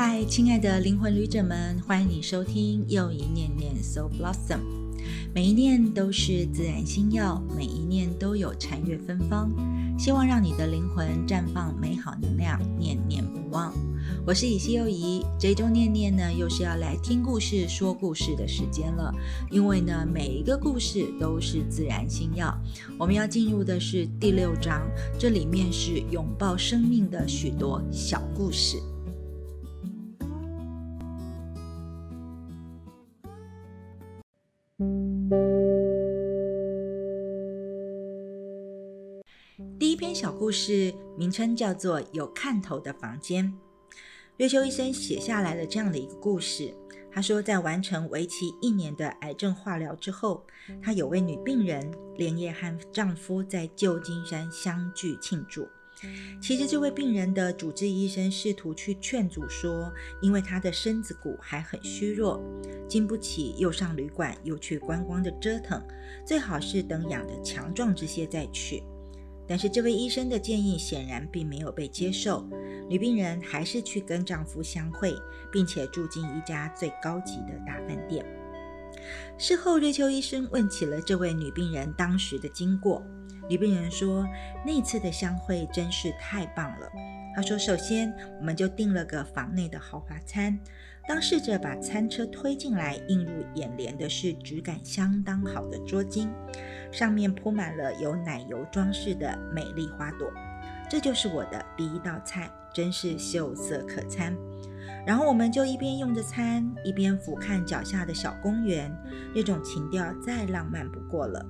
嗨，亲爱的灵魂旅者们，欢迎你收听又一念念 So Blossom。每一念都是自然星耀，每一念都有禅悦芬芳。希望让你的灵魂绽放美好能量，念念不忘。我是以西又怡，这周念念呢，又是要来听故事、说故事的时间了。因为呢，每一个故事都是自然星耀。我们要进入的是第六章，这里面是拥抱生命的许多小故事。小故事名称叫做《有看头的房间》。瑞秋医生写下来了这样的一个故事。他说，在完成为期一年的癌症化疗之后，他有位女病人连夜和丈夫在旧金山相聚庆祝。其实，这位病人的主治医生试图去劝阻说，因为她的身子骨还很虚弱，经不起又上旅馆又去观光的折腾，最好是等养得强壮这些再去。但是这位医生的建议显然并没有被接受，女病人还是去跟丈夫相会，并且住进一家最高级的大饭店。事后，瑞秋医生问起了这位女病人当时的经过。女病人说：“那次的相会真是太棒了。”她说：“首先，我们就订了个房内的豪华餐。当侍者把餐车推进来，映入眼帘的是质感相当好的桌巾。”上面铺满了有奶油装饰的美丽花朵，这就是我的第一道菜，真是秀色可餐。然后我们就一边用着餐，一边俯瞰脚下的小公园，那种情调再浪漫不过了。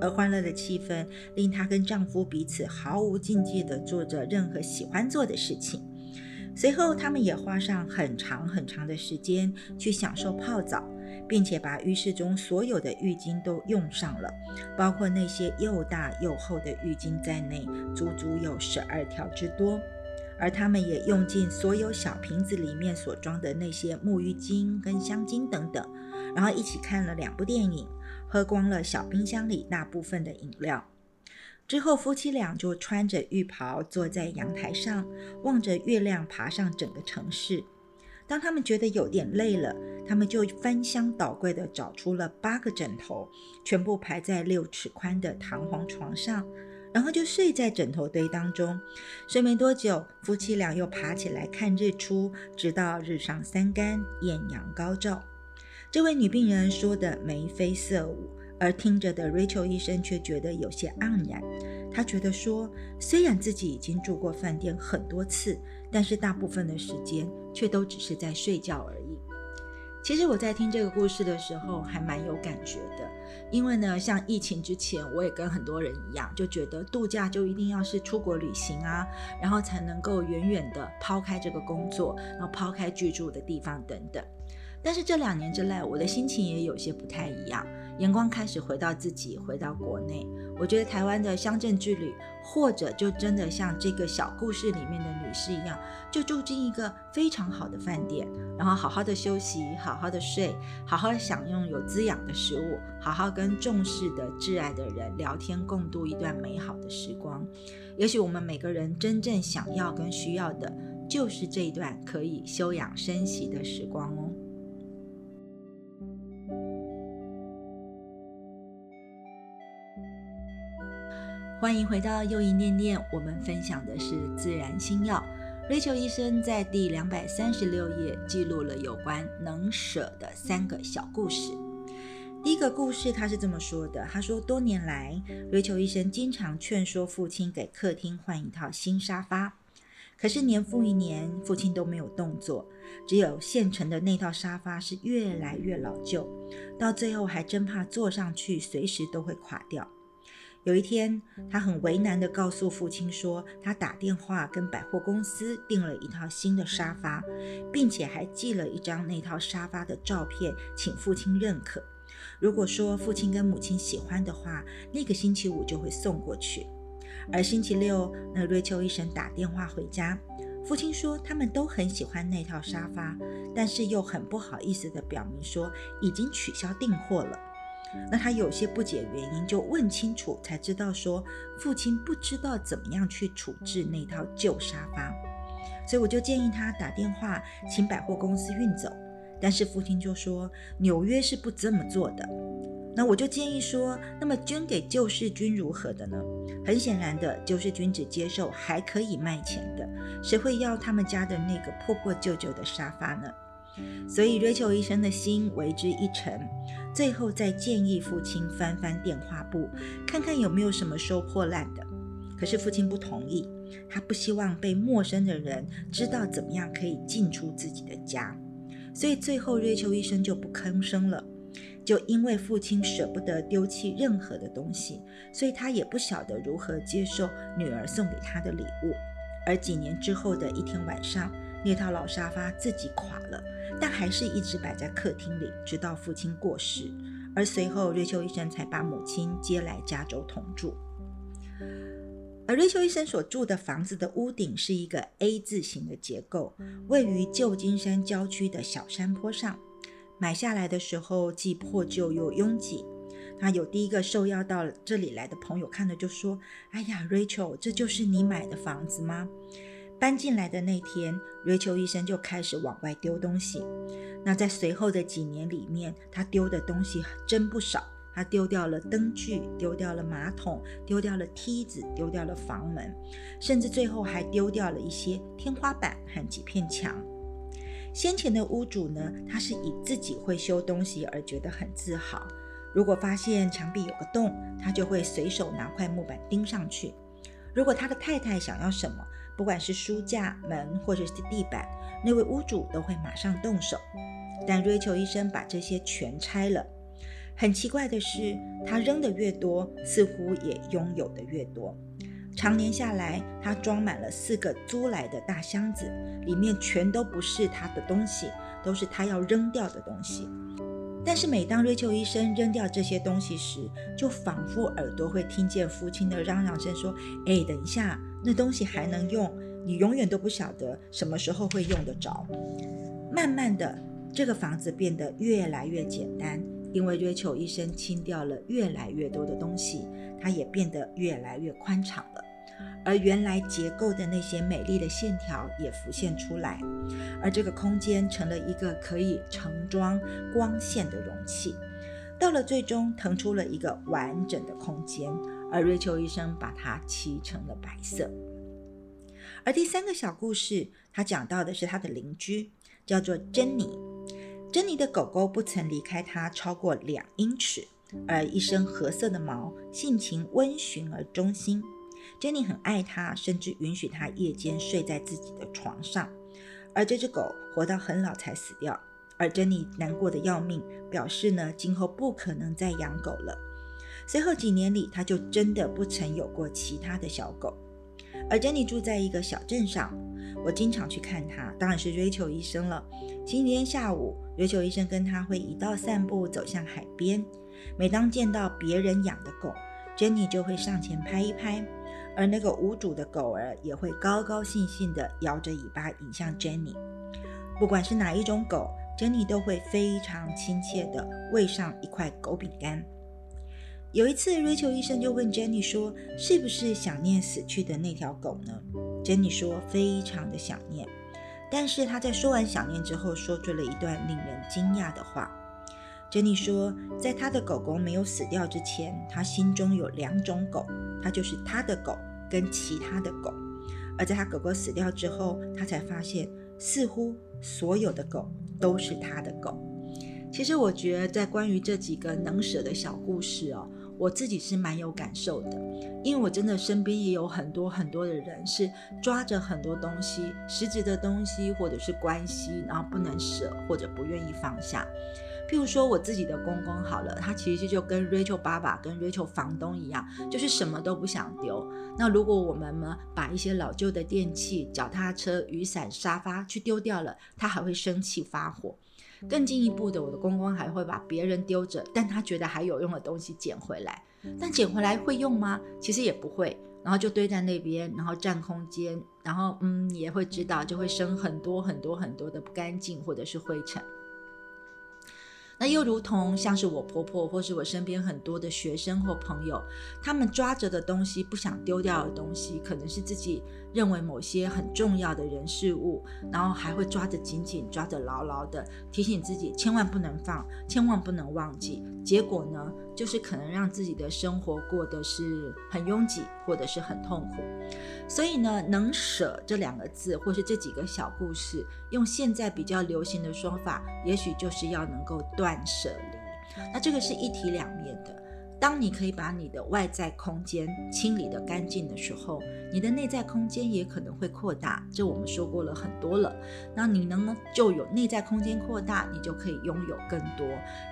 而欢乐的气氛令她跟丈夫彼此毫无禁忌地做着任何喜欢做的事情。随后，他们也花上很长很长的时间去享受泡澡。并且把浴室中所有的浴巾都用上了，包括那些又大又厚的浴巾在内，足足有十二条之多。而他们也用尽所有小瓶子里面所装的那些沐浴巾跟香精等等，然后一起看了两部电影，喝光了小冰箱里那部分的饮料。之后，夫妻俩就穿着浴袍坐在阳台上，望着月亮爬上整个城市。当他们觉得有点累了，他们就翻箱倒柜地找出了八个枕头，全部排在六尺宽的弹簧床上，然后就睡在枕头堆当中。睡没多久，夫妻俩又爬起来看日出，直到日上三竿，艳阳高照。这位女病人说的眉飞色舞，而听着的 Rachel 医生却觉得有些黯然。他觉得说，虽然自己已经住过饭店很多次，但是大部分的时间却都只是在睡觉而已。其实我在听这个故事的时候，还蛮有感觉的，因为呢，像疫情之前，我也跟很多人一样，就觉得度假就一定要是出国旅行啊，然后才能够远远的抛开这个工作，然后抛开居住的地方等等。但是这两年之内，我的心情也有些不太一样。眼光开始回到自己，回到国内。我觉得台湾的乡镇之旅，或者就真的像这个小故事里面的女士一样，就住进一个非常好的饭店，然后好好的休息，好好的睡，好好享用有滋养的食物，好好跟重视的挚爱的人聊天，共度一段美好的时光。也许我们每个人真正想要跟需要的，就是这一段可以休养生息的时光哦。欢迎回到又一念念，我们分享的是自然星耀。Rachel 医生在第两百三十六页记录了有关能舍的三个小故事。第一个故事，他是这么说的：他说，多年来，Rachel 医生经常劝说父亲给客厅换一套新沙发，可是年复一年，父亲都没有动作，只有现成的那套沙发是越来越老旧，到最后还真怕坐上去随时都会垮掉。有一天，他很为难地告诉父亲说，他打电话跟百货公司订了一套新的沙发，并且还寄了一张那套沙发的照片，请父亲认可。如果说父亲跟母亲喜欢的话，那个星期五就会送过去。而星期六，那瑞秋医生打电话回家，父亲说他们都很喜欢那套沙发，但是又很不好意思地表明说已经取消订货了。那他有些不解原因，就问清楚，才知道说父亲不知道怎么样去处置那套旧沙发。所以我就建议他打电话请百货公司运走。但是父亲就说纽约是不这么做的。那我就建议说，那么捐给救世军如何的呢？很显然的，救世军只接受还可以卖钱的，谁会要他们家的那个破破旧旧的沙发呢？所以瑞秋医生的心为之一沉，最后再建议父亲翻翻电话簿，看看有没有什么收破烂的。可是父亲不同意，他不希望被陌生的人知道怎么样可以进出自己的家，所以最后瑞秋医生就不吭声了。就因为父亲舍不得丢弃任何的东西，所以他也不晓得如何接受女儿送给他的礼物。而几年之后的一天晚上，那套老沙发自己垮了，但还是一直摆在客厅里，直到父亲过世。而随后，瑞秋医生才把母亲接来加州同住。而瑞秋医生所住的房子的屋顶是一个 A 字形的结构，位于旧金山郊区的小山坡上。买下来的时候既破旧又拥挤。那有第一个受邀到这里来的朋友看了就说：“哎呀，Rachel，这就是你买的房子吗？”搬进来的那天，Rachel 医生就开始往外丢东西。那在随后的几年里面，他丢的东西真不少。他丢掉了灯具，丢掉了马桶，丢掉了梯子，丢掉了房门，甚至最后还丢掉了一些天花板和几片墙。先前的屋主呢，他是以自己会修东西而觉得很自豪。如果发现墙壁有个洞，他就会随手拿块木板钉上去。如果他的太太想要什么，不管是书架、门或者是地板，那位屋主都会马上动手。但瑞秋医生把这些全拆了。很奇怪的是，他扔的越多，似乎也拥有的越多。常年下来，他装满了四个租来的大箱子，里面全都不是他的东西，都是他要扔掉的东西。但是每当瑞秋医生扔掉这些东西时，就仿佛耳朵会听见父亲的嚷嚷声，说：“哎，等一下，那东西还能用，你永远都不晓得什么时候会用得着。”慢慢的，这个房子变得越来越简单，因为瑞秋医生清掉了越来越多的东西。它也变得越来越宽敞了，而原来结构的那些美丽的线条也浮现出来，而这个空间成了一个可以盛装光线的容器。到了最终，腾出了一个完整的空间，而瑞秋医生把它漆成了白色。而第三个小故事，他讲到的是他的邻居，叫做珍妮。珍妮的狗狗不曾离开他超过两英尺。而一身褐色的毛，性情温驯而忠心。珍妮很爱它，甚至允许它夜间睡在自己的床上。而这只狗活到很老才死掉，而珍妮难过的要命，表示呢，今后不可能再养狗了。随后几年里，他就真的不曾有过其他的小狗。而珍妮住在一个小镇上，我经常去看她，当然是瑞秋医生了。星期天下午瑞秋医生跟他会一道散步，走向海边。每当见到别人养的狗，Jenny 就会上前拍一拍，而那个无主的狗儿也会高高兴兴地摇着尾巴迎向 Jenny。不管是哪一种狗，Jenny 都会非常亲切地喂上一块狗饼干。有一次，Rachel 医生就问 Jenny 说：“是不是想念死去的那条狗呢？”Jenny 说：“非常的想念。”但是他在说完想念之后，说出了一段令人惊讶的话。珍妮说，在他的狗狗没有死掉之前，他心中有两种狗，他就是他的狗跟其他的狗。而在他狗狗死掉之后，他才发现，似乎所有的狗都是他的狗。其实我觉得，在关于这几个能舍的小故事哦，我自己是蛮有感受的，因为我真的身边也有很多很多的人是抓着很多东西，实质的东西或者是关系，然后不能舍或者不愿意放下。譬如说我自己的公公好了，他其实就跟 Rachel 爸爸跟 Rachel 房东一样，就是什么都不想丢。那如果我们呢把一些老旧的电器、脚踏车、雨伞、沙发去丢掉了，他还会生气发火。更进一步的，我的公公还会把别人丢着但他觉得还有用的东西捡回来。但捡回来会用吗？其实也不会，然后就堆在那边，然后占空间，然后嗯也会知道就会生很多很多很多的不干净或者是灰尘。那又如同像是我婆婆，或是我身边很多的学生或朋友，他们抓着的东西，不想丢掉的东西，可能是自己认为某些很重要的人事物，然后还会抓得紧紧、抓得牢牢的，提醒自己千万不能放，千万不能忘记。结果呢，就是可能让自己的生活过得是很拥挤，或者是很痛苦。所以呢，能舍这两个字，或是这几个小故事，用现在比较流行的说法，也许就是要能够断舍离。那这个是一体两面的。当你可以把你的外在空间清理得干净的时候，你的内在空间也可能会扩大。这我们说过了很多了。那你呢，就有内在空间扩大，你就可以拥有更多。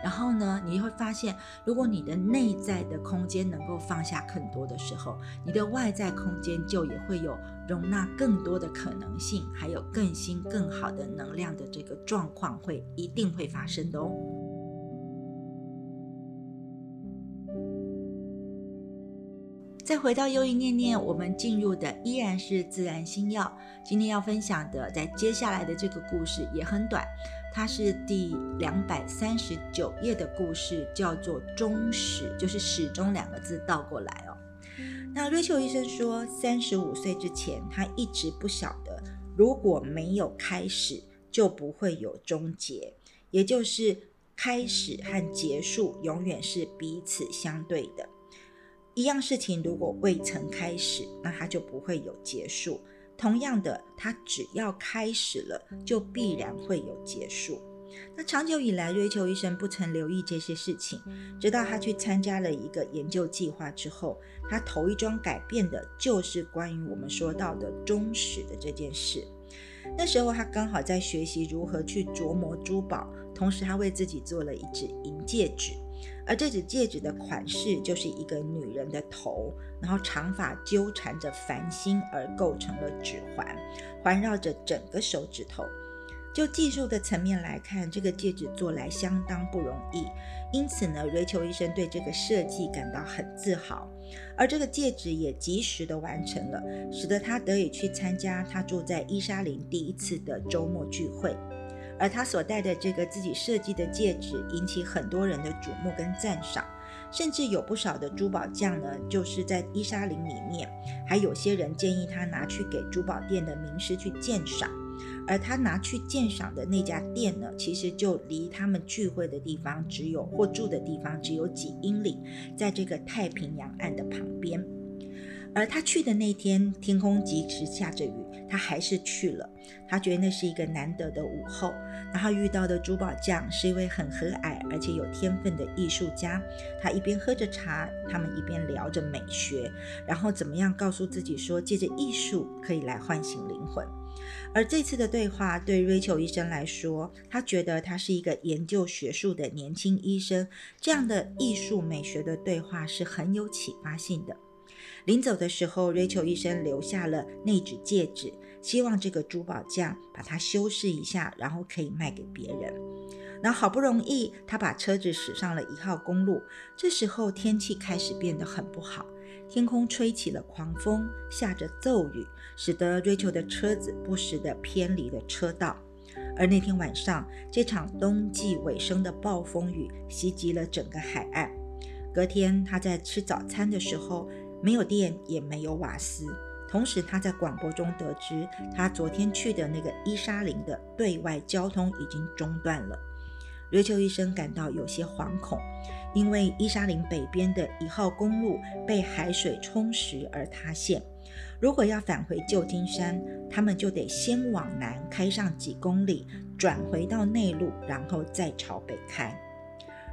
然后呢，你会发现，如果你的内在的空间能够放下更多的时候，你的外在空间就也会有容纳更多的可能性，还有更新更好的能量的这个状况会一定会发生的哦。再回到又一念念，我们进入的依然是自然星耀。今天要分享的，在接下来的这个故事也很短，它是第两百三十九页的故事，叫做“终始”，就是“始终”两个字倒过来哦。那瑞秋医生说，三十五岁之前，他一直不晓得，如果没有开始，就不会有终结，也就是开始和结束永远是彼此相对的。一样事情如果未曾开始，那它就不会有结束。同样的，它只要开始了，就必然会有结束。那长久以来，瑞秋医生不曾留意这些事情，直到他去参加了一个研究计划之后，他头一桩改变的就是关于我们说到的忠实的这件事。那时候他刚好在学习如何去琢磨珠宝，同时他为自己做了一只银戒指。而这只戒指的款式就是一个女人的头，然后长发纠缠着繁星而构成了指环，环绕着整个手指头。就技术的层面来看，这个戒指做来相当不容易，因此呢，瑞秋医生对这个设计感到很自豪。而这个戒指也及时的完成了，使得他得以去参加他住在伊莎林第一次的周末聚会。而他所戴的这个自己设计的戒指，引起很多人的瞩目跟赞赏，甚至有不少的珠宝匠呢，就是在伊莎林里面，还有些人建议他拿去给珠宝店的名师去鉴赏，而他拿去鉴赏的那家店呢，其实就离他们聚会的地方只有或住的地方只有几英里，在这个太平洋岸的旁边。而他去的那天，天空即使下着雨，他还是去了。他觉得那是一个难得的午后。然后遇到的珠宝匠是一位很和蔼而且有天分的艺术家。他一边喝着茶，他们一边聊着美学，然后怎么样告诉自己说，借着艺术可以来唤醒灵魂。而这次的对话对瑞秋医生来说，他觉得他是一个研究学术的年轻医生，这样的艺术美学的对话是很有启发性的。临走的时候，瑞秋医生留下了那指戒指，希望这个珠宝匠把它修饰一下，然后可以卖给别人。那好不容易，他把车子驶上了一号公路。这时候天气开始变得很不好，天空吹起了狂风，下着骤雨，使得瑞秋的车子不时地偏离了车道。而那天晚上，这场冬季尾声的暴风雨袭击了整个海岸。隔天，他在吃早餐的时候。没有电，也没有瓦斯。同时，他在广播中得知，他昨天去的那个伊莎林的对外交通已经中断了。瑞秋医生感到有些惶恐，因为伊莎林北边的一号公路被海水冲蚀而塌陷。如果要返回旧金山，他们就得先往南开上几公里，转回到内陆，然后再朝北开。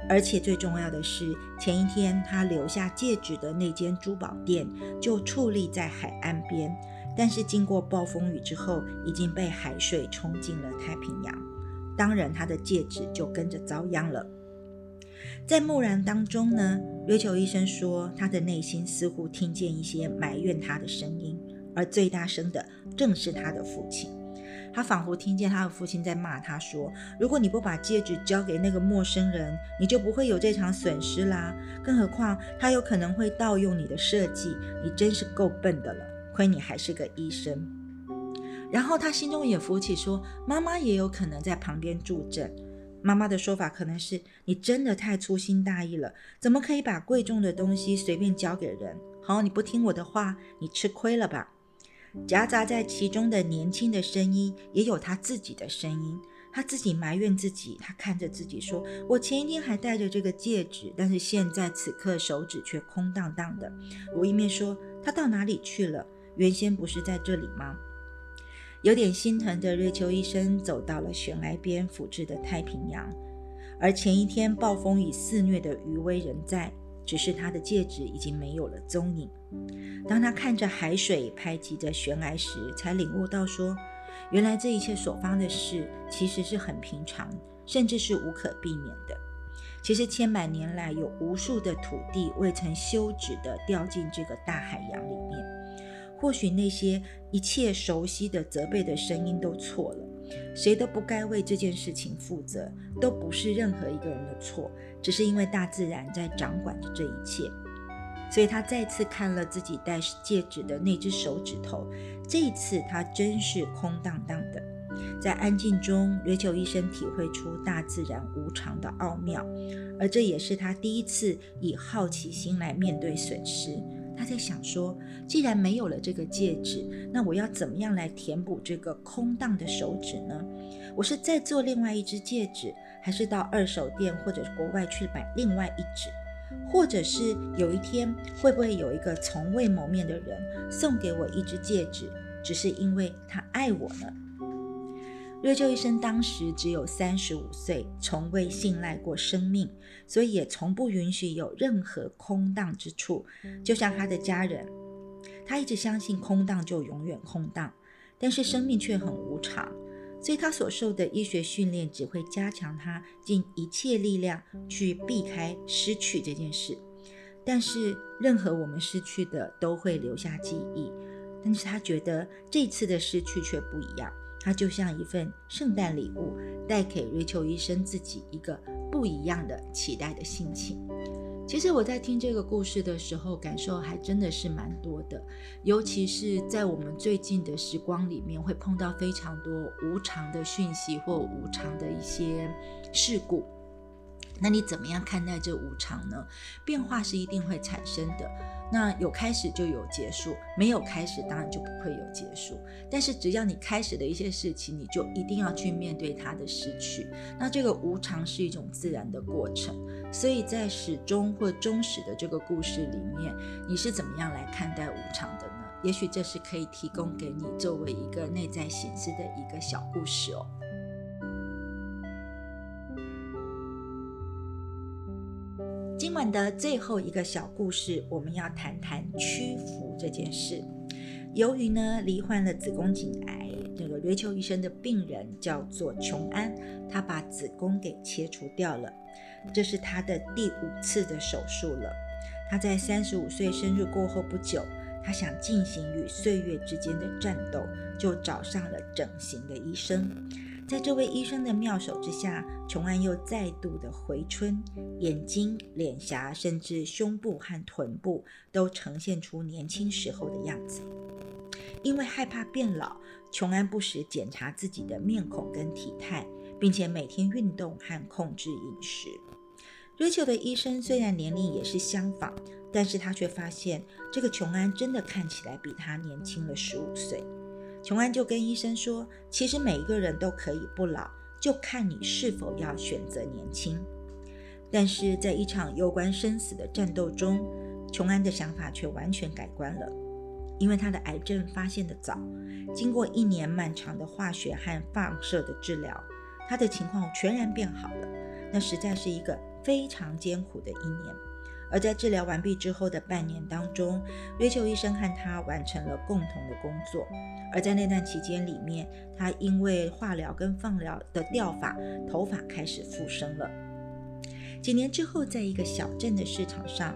而且最重要的是，前一天他留下戒指的那间珠宝店就矗立在海岸边，但是经过暴风雨之后，已经被海水冲进了太平洋。当然，他的戒指就跟着遭殃了。在木然当中呢，瑞秋医生说，他的内心似乎听见一些埋怨他的声音，而最大声的正是他的父亲。他仿佛听见他的父亲在骂他，说：“如果你不把戒指交给那个陌生人，你就不会有这场损失啦。更何况他有可能会盗用你的设计，你真是够笨的了。亏你还是个医生。”然后他心中也浮起，说：“妈妈也有可能在旁边助阵。”妈妈的说法可能是：“你真的太粗心大意了，怎么可以把贵重的东西随便交给人？好，你不听我的话，你吃亏了吧？”夹杂在其中的年轻的声音，也有他自己的声音。他自己埋怨自己，他看着自己说：“我前一天还戴着这个戒指，但是现在此刻手指却空荡荡的。”我一面说：“他到哪里去了？原先不是在这里吗？”有点心疼的瑞秋医生走到了悬崖边俯视的太平洋，而前一天暴风雨肆虐的余威仍在，只是他的戒指已经没有了踪影。当他看着海水拍击着悬崖时，才领悟到说。原来这一切所发生的事，其实是很平常，甚至是无可避免的。其实千百年来，有无数的土地未曾休止地掉进这个大海洋里面。或许那些一切熟悉的责备的声音都错了，谁都不该为这件事情负责，都不是任何一个人的错，只是因为大自然在掌管着这一切。所以他再次看了自己戴戒指的那只手指头，这一次他真是空荡荡的。在安静中，瑞秋医生体会出大自然无常的奥妙，而这也是他第一次以好奇心来面对损失。他在想说，既然没有了这个戒指，那我要怎么样来填补这个空荡的手指呢？我是再做另外一只戒指，还是到二手店或者国外去买另外一只？或者是有一天，会不会有一个从未谋面的人送给我一只戒指，只是因为他爱我呢？瑞秋医生当时只有三十五岁，从未信赖过生命，所以也从不允许有任何空荡之处。就像他的家人，他一直相信空荡就永远空荡，但是生命却很无常。所以他所受的医学训练只会加强他尽一切力量去避开失去这件事，但是任何我们失去的都会留下记忆。但是他觉得这次的失去却不一样，它就像一份圣诞礼物，带给瑞秋医生自己一个不一样的期待的心情。其实我在听这个故事的时候，感受还真的是蛮多的，尤其是在我们最近的时光里面，会碰到非常多无常的讯息或无常的一些事故。那你怎么样看待这无常呢？变化是一定会产生的。那有开始就有结束，没有开始当然就不会有结束。但是只要你开始的一些事情，你就一定要去面对它的失去。那这个无常是一种自然的过程。所以在始终或终始的这个故事里面，你是怎么样来看待无常的呢？也许这是可以提供给你作为一个内在形式的一个小故事哦。晚的最后一个小故事，我们要谈谈屈服这件事。由于呢罹患了子宫颈癌，这个瑞秋医生的病人叫做琼安，他把子宫给切除掉了，这是他的第五次的手术了。他在三十五岁生日过后不久，他想进行与岁月之间的战斗，就找上了整形的医生。在这位医生的妙手之下，琼安又再度的回春，眼睛、脸颊，甚至胸部和臀部都呈现出年轻时候的样子。因为害怕变老，琼安不时检查自己的面孔跟体态，并且每天运动和控制饮食。瑞秋的医生虽然年龄也是相仿，但是他却发现这个琼安真的看起来比他年轻了十五岁。琼安就跟医生说：“其实每一个人都可以不老，就看你是否要选择年轻。”但是在一场攸关生死的战斗中，琼安的想法却完全改观了，因为他的癌症发现的早，经过一年漫长的化学和放射的治疗，他的情况全然变好了。那实在是一个非常艰苦的一年。而在治疗完毕之后的半年当中，瑞秋医生和他完成了共同的工作。而在那段期间里面，他因为化疗跟放疗的掉发，头发开始复生了。几年之后，在一个小镇的市场上，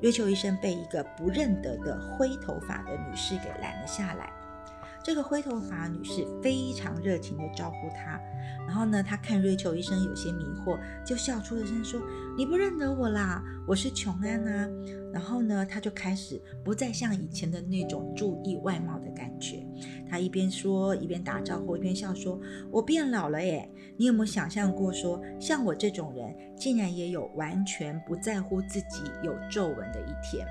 瑞秋医生被一个不认得的灰头发的女士给拦了下来。这个灰头发女士非常热情地招呼他。然后呢，他看瑞秋医生有些迷惑，就笑出了声说：“你不认得我啦，我是琼安啊。”然后呢，他就开始不再像以前的那种注意外貌的感觉。他一边说，一边打招呼，一边笑说：“我变老了耶！你有没有想象过，说像我这种人，竟然也有完全不在乎自己有皱纹的一天？”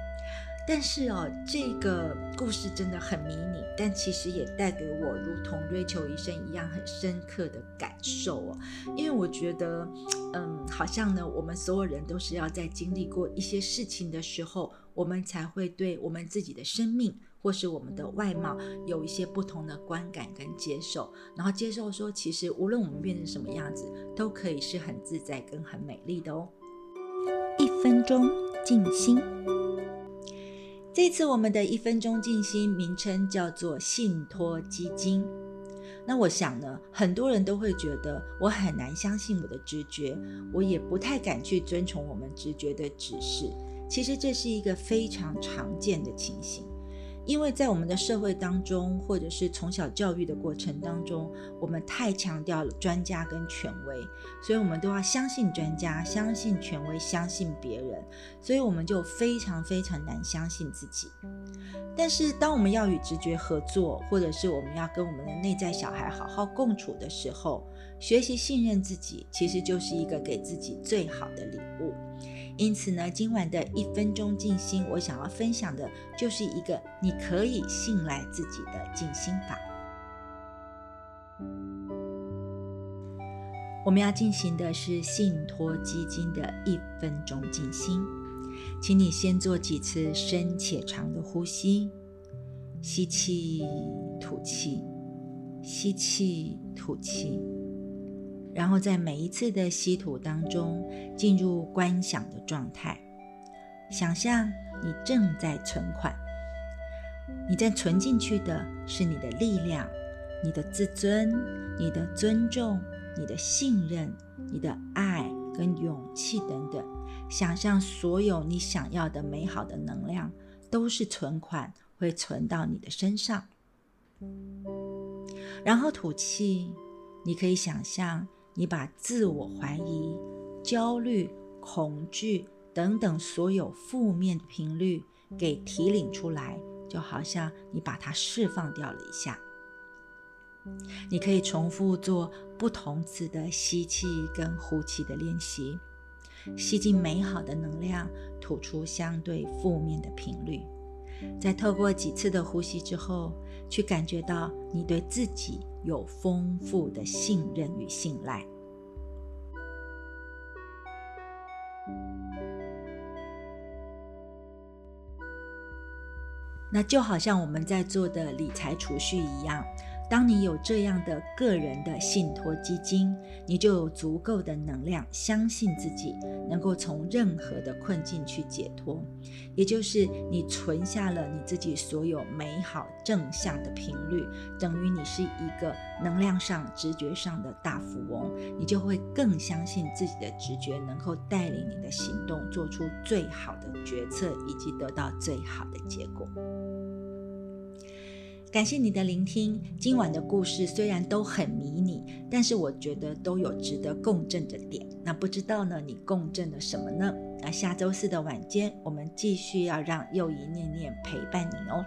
但是哦，这个故事真的很迷你，但其实也带给我如同瑞秋医生一样很深刻的感受哦。因为我觉得，嗯，好像呢，我们所有人都是要在经历过一些事情的时候，我们才会对我们自己的生命或是我们的外貌有一些不同的观感跟接受，然后接受说，其实无论我们变成什么样子，都可以是很自在跟很美丽的哦。一分钟静心。这次我们的一分钟静心名称叫做信托基金。那我想呢，很多人都会觉得我很难相信我的直觉，我也不太敢去遵从我们直觉的指示。其实这是一个非常常见的情形。因为在我们的社会当中，或者是从小教育的过程当中，我们太强调了专家跟权威，所以我们都要相信专家、相信权威、相信别人，所以我们就非常非常难相信自己。但是，当我们要与直觉合作，或者是我们要跟我们的内在小孩好好共处的时候，学习信任自己，其实就是一个给自己最好的礼物。因此呢，今晚的一分钟静心，我想要分享的就是一个你可以信赖自己的静心法。我们要进行的是信托基金的一分钟静心，请你先做几次深且长的呼吸，吸气，吐气，吸气，吐气。然后在每一次的吸吐当中，进入观想的状态，想象你正在存款，你在存进去的是你的力量、你的自尊、你的尊重、你的信任、你的爱跟勇气等等。想象所有你想要的美好的能量都是存款，会存到你的身上。然后吐气，你可以想象。你把自我怀疑、焦虑、恐惧等等所有负面的频率给提领出来，就好像你把它释放掉了一下。你可以重复做不同次的吸气跟呼气的练习，吸进美好的能量，吐出相对负面的频率。在透过几次的呼吸之后，去感觉到你对自己。有丰富的信任与信赖，那就好像我们在做的理财储蓄一样。当你有这样的个人的信托基金，你就有足够的能量，相信自己能够从任何的困境去解脱。也就是你存下了你自己所有美好正向的频率，等于你是一个能量上、直觉上的大富翁，你就会更相信自己的直觉能够带领你的行动，做出最好的决策，以及得到最好的结果。感谢你的聆听。今晚的故事虽然都很迷你，但是我觉得都有值得共振的点。那不知道呢，你共振了什么呢？那下周四的晚间，我们继续要让又一念念陪伴你哦。